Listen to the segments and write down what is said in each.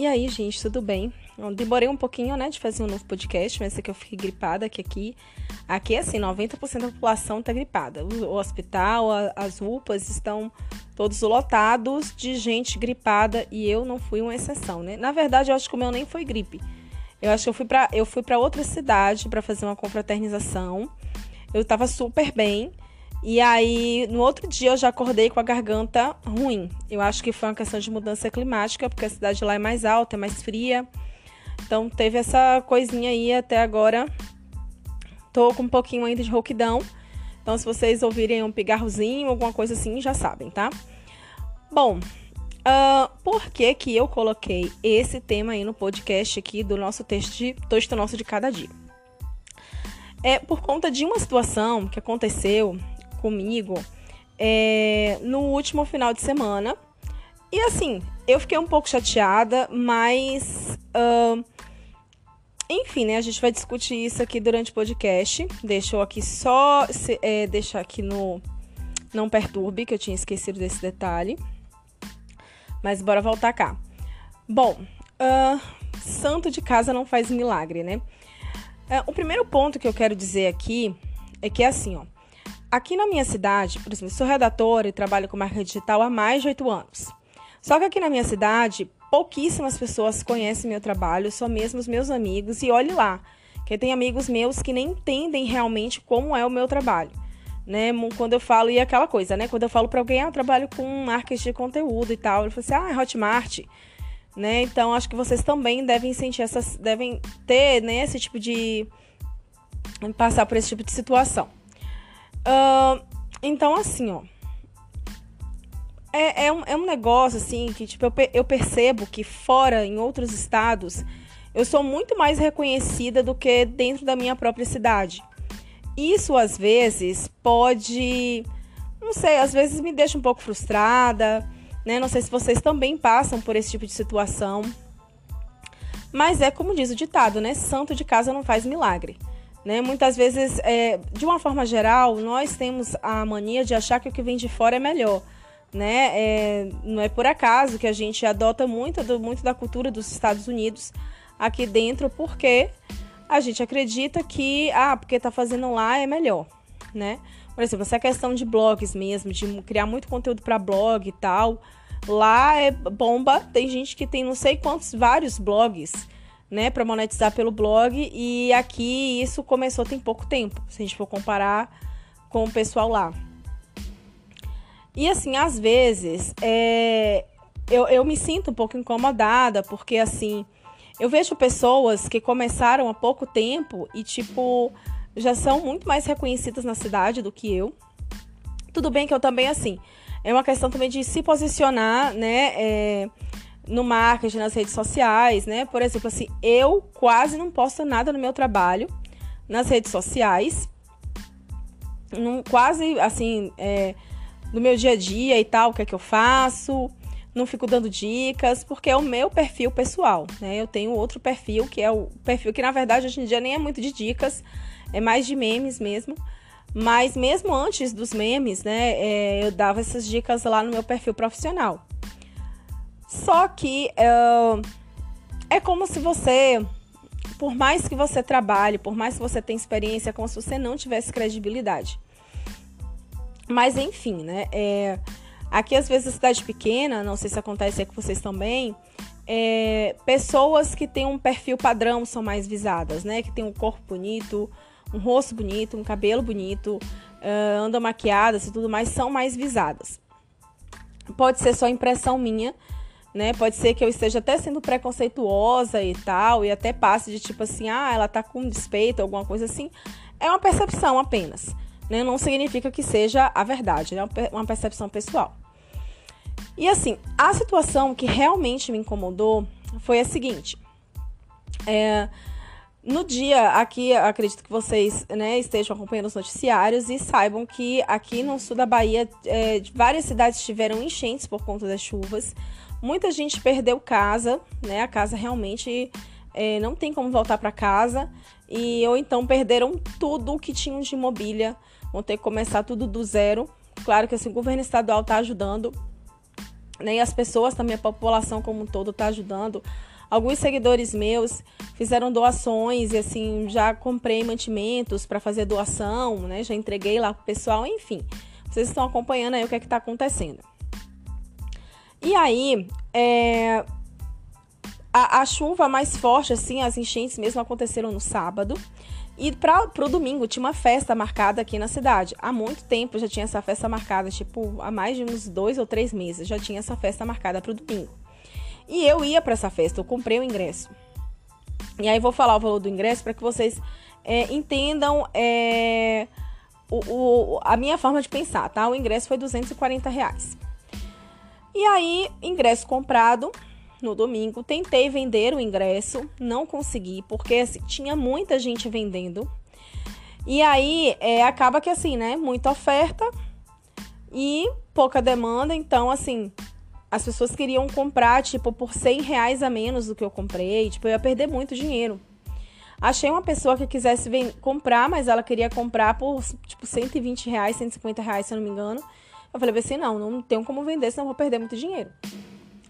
E aí, gente, tudo bem? Eu demorei um pouquinho, né, de fazer um novo podcast, mas é que eu fiquei gripada, que aqui, aqui assim, 90% da população tá gripada. O hospital, as UPAs estão todos lotados de gente gripada e eu não fui uma exceção, né? Na verdade, eu acho que o meu nem foi gripe. Eu acho que eu fui para eu fui para outra cidade para fazer uma confraternização. Eu tava super bem. E aí, no outro dia, eu já acordei com a garganta ruim. Eu acho que foi uma questão de mudança climática, porque a cidade lá é mais alta, é mais fria. Então, teve essa coisinha aí até agora. Tô com um pouquinho ainda de rouquidão. Então, se vocês ouvirem um pigarrozinho, alguma coisa assim, já sabem, tá? Bom, uh, por que que eu coloquei esse tema aí no podcast aqui do nosso texto, de, texto nosso de cada dia? É por conta de uma situação que aconteceu comigo é, no último final de semana. E assim, eu fiquei um pouco chateada, mas. Uh, enfim, né? A gente vai discutir isso aqui durante o podcast. Deixa eu aqui só se, é, deixar aqui no Não Perturbe, que eu tinha esquecido desse detalhe. Mas bora voltar cá. Bom, uh, santo de casa não faz milagre, né? Uh, o primeiro ponto que eu quero dizer aqui é que é assim, ó. Aqui na minha cidade, por exemplo, sou redatora e trabalho com marca digital há mais de oito anos. Só que aqui na minha cidade, pouquíssimas pessoas conhecem meu trabalho, só mesmo os meus amigos, e olhe lá, que tem amigos meus que nem entendem realmente como é o meu trabalho. Né? Quando eu falo, e aquela coisa, né? Quando eu falo para alguém, ah, eu trabalho com marketing de conteúdo e tal, ele fala assim, ah, é Hotmart. Né? Então, acho que vocês também devem sentir essas, devem ter né, esse tipo de. passar por esse tipo de situação. Então, assim, ó. É, é, um, é um negócio, assim, que tipo, eu, eu percebo que fora, em outros estados, eu sou muito mais reconhecida do que dentro da minha própria cidade. Isso, às vezes, pode. Não sei, às vezes me deixa um pouco frustrada, né? Não sei se vocês também passam por esse tipo de situação. Mas é como diz o ditado, né? Santo de casa não faz milagre. Né? Muitas vezes, é, de uma forma geral, nós temos a mania de achar que o que vem de fora é melhor. Né? É, não é por acaso que a gente adota muito, do, muito da cultura dos Estados Unidos aqui dentro, porque a gente acredita que, ah, porque está fazendo lá é melhor, né? Por exemplo, essa questão de blogs mesmo, de criar muito conteúdo para blog e tal, lá é bomba. Tem gente que tem não sei quantos, vários blogs né, para monetizar pelo blog. E aqui isso começou tem pouco tempo, se a gente for comparar com o pessoal lá. E assim, às vezes, é, eu, eu me sinto um pouco incomodada, porque assim, eu vejo pessoas que começaram há pouco tempo e, tipo, já são muito mais reconhecidas na cidade do que eu. Tudo bem que eu também, assim, é uma questão também de se posicionar, né? É, no marketing, nas redes sociais, né? Por exemplo, assim, eu quase não posto nada no meu trabalho nas redes sociais. Não, quase, assim, é, no meu dia a dia e tal, o que é que eu faço. Não fico dando dicas, porque é o meu perfil pessoal, né? Eu tenho outro perfil, que é o perfil que, na verdade, hoje em dia nem é muito de dicas, é mais de memes mesmo. Mas mesmo antes dos memes, né, é, eu dava essas dicas lá no meu perfil profissional. Só que uh, é como se você, por mais que você trabalhe, por mais que você tenha experiência, é como se você não tivesse credibilidade. Mas enfim, né? É, aqui às vezes a cidade pequena, não sei se acontece com vocês também, é, pessoas que têm um perfil padrão são mais visadas, né? Que tem um corpo bonito, um rosto bonito, um cabelo bonito, uh, andam maquiadas e tudo mais, são mais visadas. Pode ser só impressão minha, né? Pode ser que eu esteja até sendo preconceituosa e tal, e até passe de tipo assim, ah, ela tá com despeito, alguma coisa assim. É uma percepção apenas, né? Não significa que seja a verdade, né? Uma percepção pessoal. E assim, a situação que realmente me incomodou foi a seguinte. É, no dia, aqui, acredito que vocês né, estejam acompanhando os noticiários e saibam que aqui no sul da Bahia, é, várias cidades tiveram enchentes por conta das chuvas. Muita gente perdeu casa, né? A casa realmente é, não tem como voltar para casa. E ou então perderam tudo o que tinham de mobília. Vão ter que começar tudo do zero. Claro que assim, o governo estadual está ajudando né? E as pessoas também, a população como um todo está ajudando. Alguns seguidores meus fizeram doações e assim, já comprei mantimentos para fazer doação, né? Já entreguei lá pro pessoal, enfim. Vocês estão acompanhando aí o que é que tá acontecendo. E aí, é, a, a, chuva mais forte, assim, as enchentes mesmo aconteceram no sábado. E para o domingo tinha uma festa marcada aqui na cidade. Há muito tempo já tinha essa festa marcada, tipo, há mais de uns dois ou três meses já tinha essa festa marcada para o domingo. E eu ia para essa festa, eu comprei o ingresso. E aí vou falar o valor do ingresso para que vocês é, entendam é, o, o, a minha forma de pensar, tá? O ingresso foi 240 reais. E aí, ingresso comprado no domingo, tentei vender o ingresso, não consegui, porque assim, tinha muita gente vendendo. E aí, é, acaba que assim, né? Muita oferta e pouca demanda, então assim, as pessoas queriam comprar, tipo, por 100 reais a menos do que eu comprei. Tipo, eu ia perder muito dinheiro. Achei uma pessoa que quisesse comprar, mas ela queria comprar por, tipo, 120 reais, 150 reais, se eu não me engano. Eu falei assim, não, não tenho como vender, senão vou perder muito dinheiro.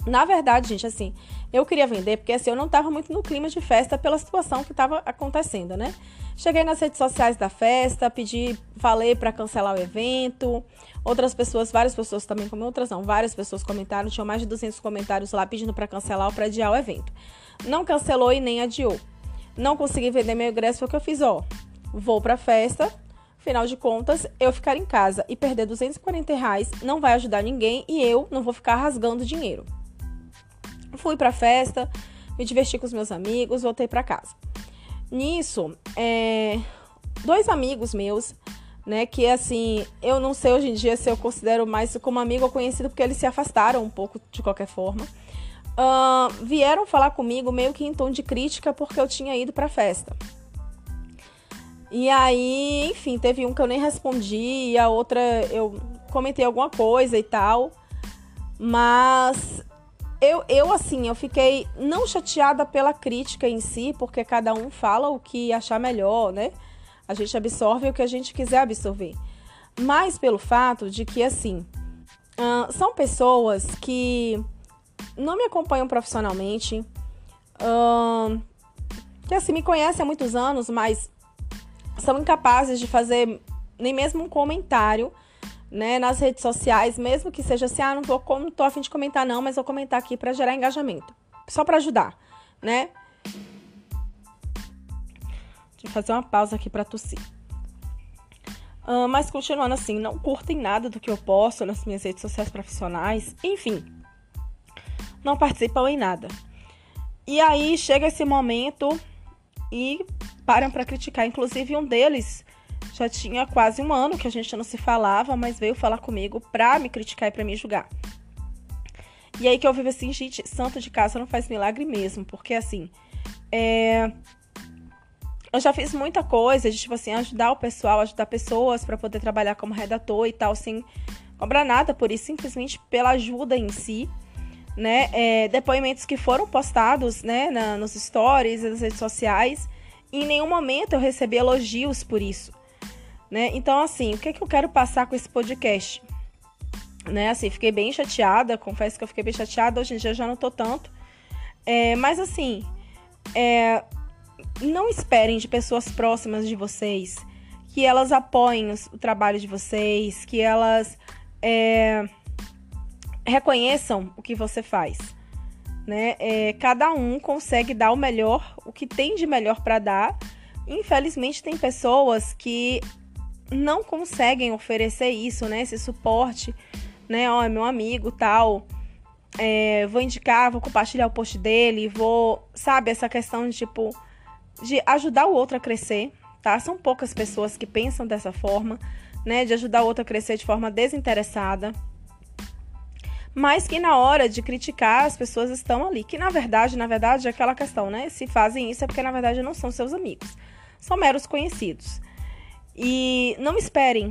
Na verdade, gente, assim, eu queria vender porque assim, eu não estava muito no clima de festa pela situação que estava acontecendo, né? Cheguei nas redes sociais da festa, pedi, falei para cancelar o evento. Outras pessoas, várias pessoas também, como outras não, várias pessoas comentaram, tinham mais de 200 comentários lá pedindo para cancelar ou para adiar o evento. Não cancelou e nem adiou. Não consegui vender meu ingresso, foi o que eu fiz, ó. Vou pra festa, Afinal de contas, eu ficar em casa e perder 240 reais não vai ajudar ninguém e eu não vou ficar rasgando dinheiro. Fui pra festa, me diverti com os meus amigos, voltei para casa. Nisso, é, dois amigos meus, né, que assim, eu não sei hoje em dia se eu considero mais como amigo ou conhecido, porque eles se afastaram um pouco de qualquer forma. Uh, vieram falar comigo meio que em tom de crítica porque eu tinha ido pra festa. E aí, enfim, teve um que eu nem respondi, e a outra eu comentei alguma coisa e tal. Mas eu, eu assim, eu fiquei não chateada pela crítica em si, porque cada um fala o que achar melhor, né? A gente absorve o que a gente quiser absorver. Mas pelo fato de que, assim, uh, são pessoas que não me acompanham profissionalmente, uh, que assim, me conhecem há muitos anos, mas são incapazes de fazer nem mesmo um comentário né, nas redes sociais, mesmo que seja assim, ah, não tô, não tô a fim de comentar não, mas vou comentar aqui para gerar engajamento, só para ajudar, né? Deixa eu fazer uma pausa aqui para tossir. Uh, mas continuando assim, não curtem nada do que eu posto nas minhas redes sociais profissionais, enfim, não participam em nada. E aí chega esse momento e param para criticar. Inclusive, um deles já tinha quase um ano que a gente não se falava, mas veio falar comigo pra me criticar e pra me julgar. E aí que eu vivo assim, gente, santo de casa não faz milagre mesmo, porque assim, é... eu já fiz muita coisa de, tipo assim, ajudar o pessoal, ajudar pessoas para poder trabalhar como redator e tal, sem cobrar nada por isso, simplesmente pela ajuda em si, né? É, depoimentos que foram postados, né, na, nos stories, nas redes sociais, em nenhum momento eu recebi elogios por isso, né? Então, assim, o que, é que eu quero passar com esse podcast? Né, assim, fiquei bem chateada, confesso que eu fiquei bem chateada, hoje em dia já não tô tanto. É, mas, assim, é, não esperem de pessoas próximas de vocês que elas apoiem o trabalho de vocês, que elas é, reconheçam o que você faz né? É, cada um consegue dar o melhor, o que tem de melhor para dar. Infelizmente tem pessoas que não conseguem oferecer isso, né? Esse suporte, né? Ó, é meu amigo, tal. É, vou indicar, vou compartilhar o post dele, vou, sabe, essa questão de tipo de ajudar o outro a crescer, tá? São poucas pessoas que pensam dessa forma, né? De ajudar o outro a crescer de forma desinteressada mas que na hora de criticar as pessoas estão ali. Que na verdade, na verdade, é aquela questão, né? Se fazem isso é porque na verdade não são seus amigos, são meros conhecidos. E não esperem,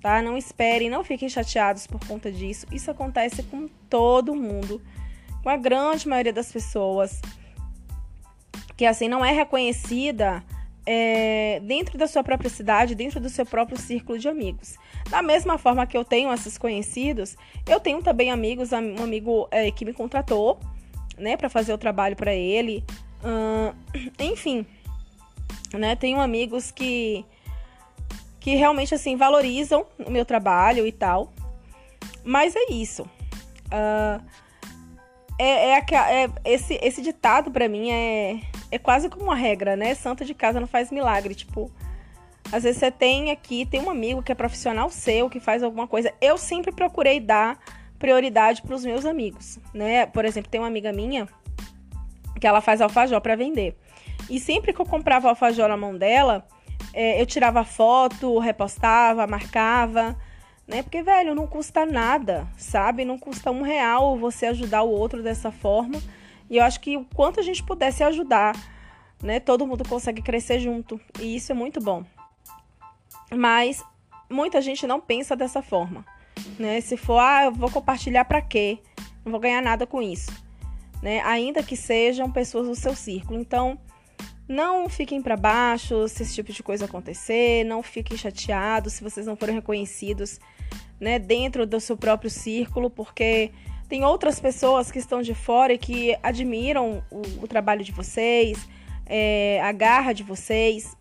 tá? Não esperem, não fiquem chateados por conta disso. Isso acontece com todo mundo, com a grande maioria das pessoas que assim não é reconhecida é, dentro da sua própria cidade, dentro do seu próprio círculo de amigos. Da mesma forma que eu tenho esses conhecidos, eu tenho também amigos, um amigo é, que me contratou, né, para fazer o trabalho para ele. Uh, enfim, né, tenho amigos que que realmente assim valorizam o meu trabalho e tal. Mas é isso. Uh, é, é, é, esse, esse ditado para mim é, é quase como uma regra, né? Santo de casa não faz milagre. Tipo, às vezes você tem aqui, tem um amigo que é profissional seu, que faz alguma coisa. Eu sempre procurei dar prioridade para os meus amigos, né? Por exemplo, tem uma amiga minha que ela faz alfajor para vender. E sempre que eu comprava alfajor na mão dela, é, eu tirava foto, repostava, marcava né? Porque, velho, não custa nada, sabe? Não custa um real você ajudar o outro dessa forma. E eu acho que o quanto a gente pudesse ajudar, né? Todo mundo consegue crescer junto. E isso é muito bom. Mas muita gente não pensa dessa forma, né? Se for, ah, eu vou compartilhar para quê? Não vou ganhar nada com isso, né? Ainda que sejam pessoas do seu círculo. Então, não fiquem para baixo se esse tipo de coisa acontecer, não fiquem chateados se vocês não forem reconhecidos né, dentro do seu próprio círculo, porque tem outras pessoas que estão de fora e que admiram o, o trabalho de vocês, é, a garra de vocês,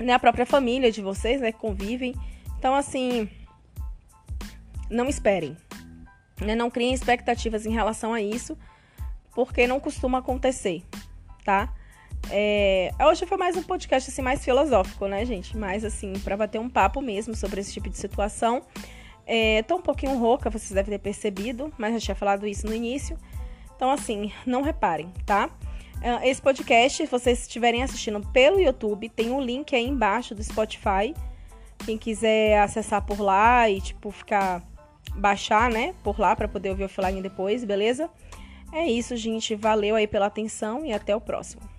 né, a própria família de vocês, né, que convivem. Então, assim, não esperem, né, não criem expectativas em relação a isso, porque não costuma acontecer, tá? É, hoje foi mais um podcast assim mais filosófico, né, gente? Mais assim para bater um papo mesmo sobre esse tipo de situação. É, tô um pouquinho rouca, vocês devem ter percebido, mas já tinha falado isso no início. Então, assim, não reparem, tá? É, esse podcast, se vocês estiverem assistindo pelo YouTube, tem um link aí embaixo do Spotify. Quem quiser acessar por lá e, tipo, ficar. baixar, né? Por lá para poder ouvir offline depois, beleza? É isso, gente. Valeu aí pela atenção e até o próximo.